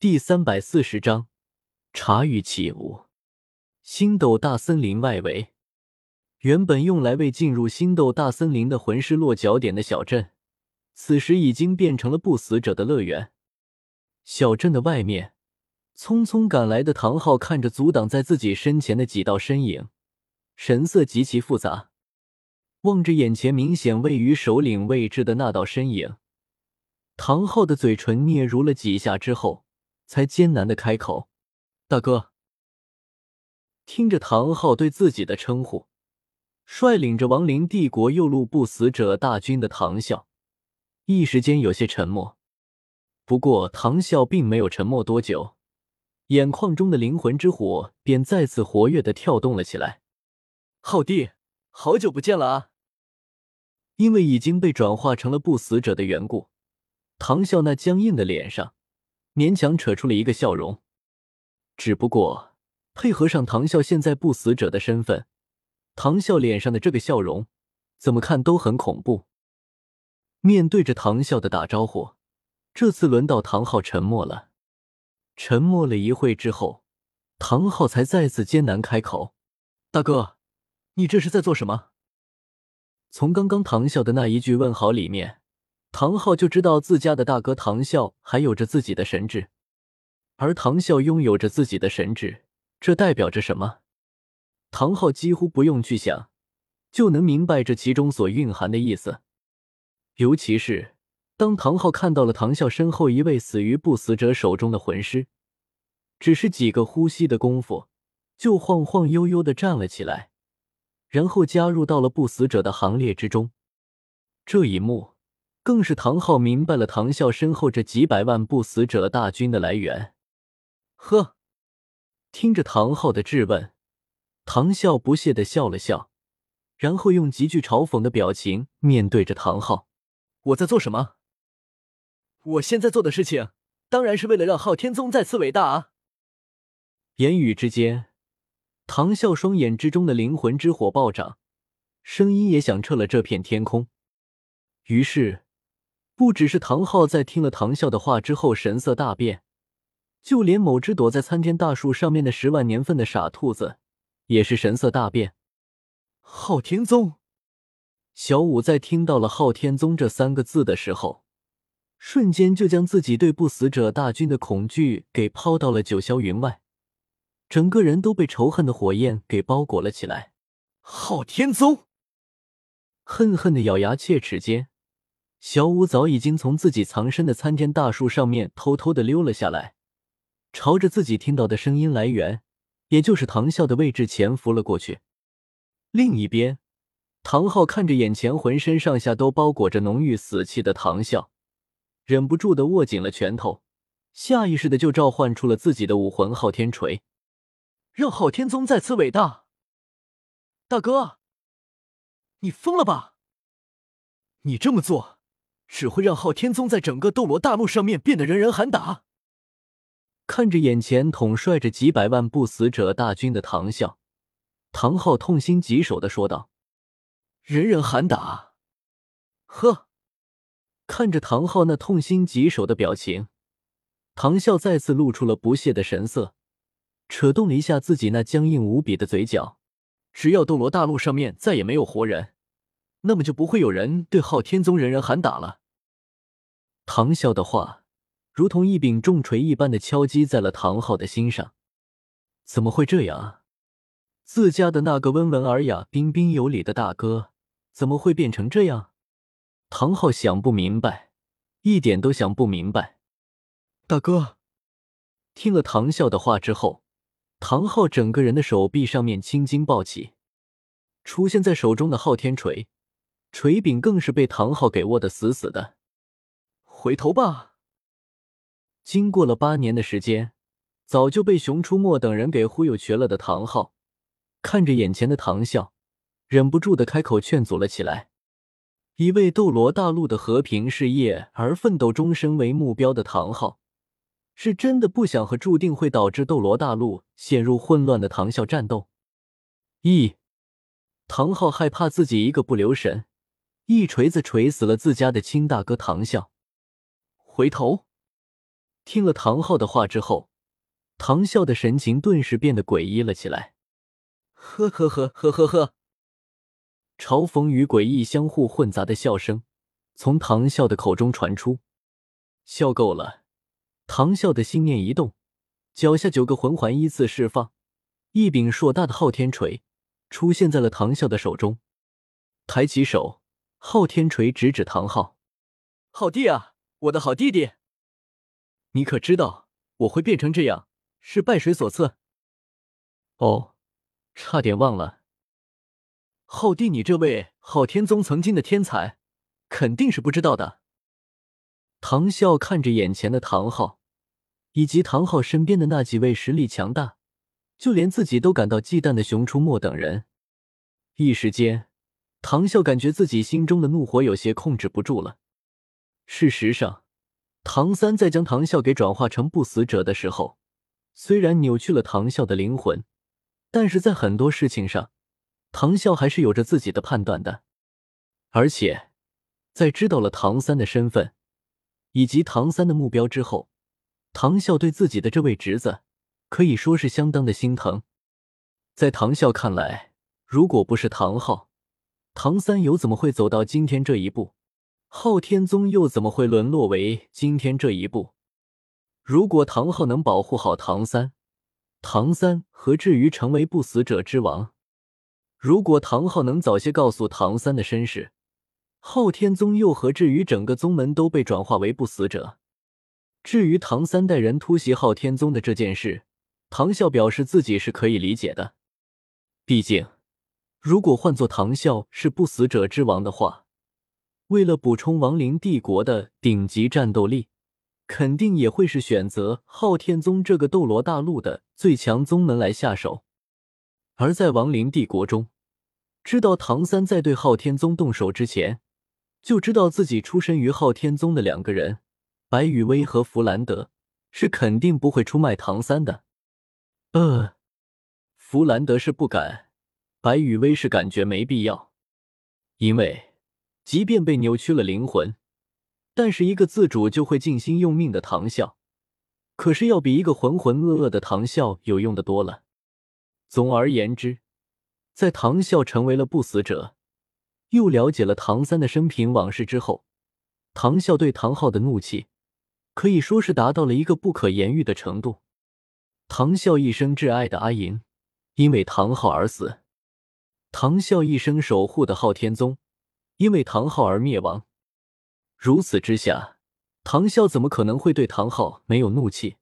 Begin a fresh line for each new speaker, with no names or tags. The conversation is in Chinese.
第三百四十章茶欲起舞。星斗大森林外围，原本用来为进入星斗大森林的魂师落脚点的小镇，此时已经变成了不死者的乐园。小镇的外面，匆匆赶来的唐昊看着阻挡在自己身前的几道身影，神色极其复杂。望着眼前明显位于首领位置的那道身影，唐昊的嘴唇嗫嚅了几下之后。才艰难的开口：“大哥。”听着唐昊对自己的称呼，率领着亡灵帝国右路不死者大军的唐啸，一时间有些沉默。不过唐啸并没有沉默多久，眼眶中的灵魂之火便再次活跃的跳动了起来。昊弟，好久不见了啊！因为已经被转化成了不死者的缘故，唐啸那僵硬的脸上。勉强扯出了一个笑容，只不过配合上唐啸现在不死者的身份，唐啸脸上的这个笑容怎么看都很恐怖。面对着唐啸的打招呼，这次轮到唐昊沉默了。沉默了一会之后，唐昊才再次艰难开口：“大哥，你这是在做什么？”从刚刚唐啸的那一句问好里面。唐昊就知道自家的大哥唐啸还有着自己的神智，而唐啸拥有着自己的神智，这代表着什么？唐昊几乎不用去想，就能明白这其中所蕴含的意思。尤其是当唐昊看到了唐啸身后一位死于不死者手中的魂师，只是几个呼吸的功夫，就晃晃悠悠的站了起来，然后加入到了不死者的行列之中。这一幕。更是唐昊明白了唐啸身后这几百万不死者大军的来源。呵，听着唐昊的质问，唐啸不屑的笑了笑，然后用极具嘲讽的表情面对着唐昊：“我在做什么？我现在做的事情，当然是为了让昊天宗再次伟大啊！”言语之间，唐啸双眼之中的灵魂之火暴涨，声音也响彻了这片天空。于是。不只是唐昊在听了唐啸的话之后神色大变，就连某只躲在参天大树上面的十万年份的傻兔子也是神色大变。昊天宗，小五在听到了“昊天宗”这三个字的时候，瞬间就将自己对不死者大军的恐惧给抛到了九霄云外，整个人都被仇恨的火焰给包裹了起来。昊天宗，恨恨的咬牙切齿间。小五早已经从自己藏身的参天大树上面偷偷的溜了下来，朝着自己听到的声音来源，也就是唐啸的位置潜伏了过去。另一边，唐昊看着眼前浑身上下都包裹着浓郁死气的唐啸，忍不住的握紧了拳头，下意识的就召唤出了自己的武魂昊天锤，让昊天宗再次伟大。大哥，你疯了吧？你这么做。只会让昊天宗在整个斗罗大陆上面变得人人喊打。看着眼前统帅着几百万不死者大军的唐啸，唐昊痛心疾首的说道：“人人喊打。”呵，看着唐昊那痛心疾首的表情，唐啸再次露出了不屑的神色，扯动了一下自己那僵硬无比的嘴角。只要斗罗大陆上面再也没有活人，那么就不会有人对昊天宗人人喊打了。唐啸的话如同一柄重锤一般的敲击在了唐昊的心上。怎么会这样啊？自家的那个温文尔雅、彬彬有礼的大哥，怎么会变成这样？唐昊想不明白，一点都想不明白。大哥，听了唐啸的话之后，唐昊整个人的手臂上面青筋暴起，出现在手中的昊天锤，锤柄更是被唐昊给握得死死的。回头吧。经过了八年的时间，早就被熊出没等人给忽悠瘸了的唐昊，看着眼前的唐啸，忍不住的开口劝阻了起来。一位斗罗大陆的和平事业而奋斗终身为目标的唐昊，是真的不想和注定会导致斗罗大陆陷入混乱的唐啸战斗。一，唐昊害怕自己一个不留神，一锤子锤死了自家的亲大哥唐啸。回头，听了唐昊的话之后，唐笑的神情顿时变得诡异了起来。呵呵呵呵呵呵，嘲讽与诡异相互混杂的笑声从唐笑的口中传出。笑够了，唐笑的心念一动，脚下九个魂环依次释放，一柄硕大的昊天锤出现在了唐笑的手中。抬起手，昊天锤直指唐昊：“好弟啊，我的好弟弟！你可知道我会变成这样是拜谁所赐？”哦。差点忘了，昊弟，你这位昊天宗曾经的天才，肯定是不知道的。唐啸看着眼前的唐昊，以及唐昊身边的那几位实力强大，就连自己都感到忌惮的熊出没等人，一时间，唐啸感觉自己心中的怒火有些控制不住了。事实上，唐三在将唐啸给转化成不死者的时候，虽然扭曲了唐啸的灵魂。但是在很多事情上，唐啸还是有着自己的判断的。而且，在知道了唐三的身份以及唐三的目标之后，唐啸对自己的这位侄子可以说是相当的心疼。在唐啸看来，如果不是唐昊，唐三又怎么会走到今天这一步？昊天宗又怎么会沦落为今天这一步？如果唐昊能保护好唐三，唐三何至于成为不死者之王？如果唐昊能早些告诉唐三的身世，昊天宗又何至于整个宗门都被转化为不死者？至于唐三带人突袭昊天宗的这件事，唐啸表示自己是可以理解的。毕竟，如果换做唐啸是不死者之王的话，为了补充亡灵帝国的顶级战斗力。肯定也会是选择昊天宗这个斗罗大陆的最强宗门来下手，而在亡灵帝国中，知道唐三在对昊天宗动手之前，就知道自己出身于昊天宗的两个人白羽薇和弗兰德是肯定不会出卖唐三的。呃，弗兰德是不敢，白羽薇是感觉没必要，因为即便被扭曲了灵魂。但是一个自主就会尽心用命的唐啸，可是要比一个浑浑噩噩的唐啸有用的多了。总而言之，在唐啸成为了不死者，又了解了唐三的生平往事之后，唐啸对唐昊的怒气可以说是达到了一个不可言喻的程度。唐啸一生挚爱的阿银因为唐昊而死，唐啸一生守护的昊天宗因为唐昊而灭亡。如此之下，唐啸怎么可能会对唐昊没有怒气？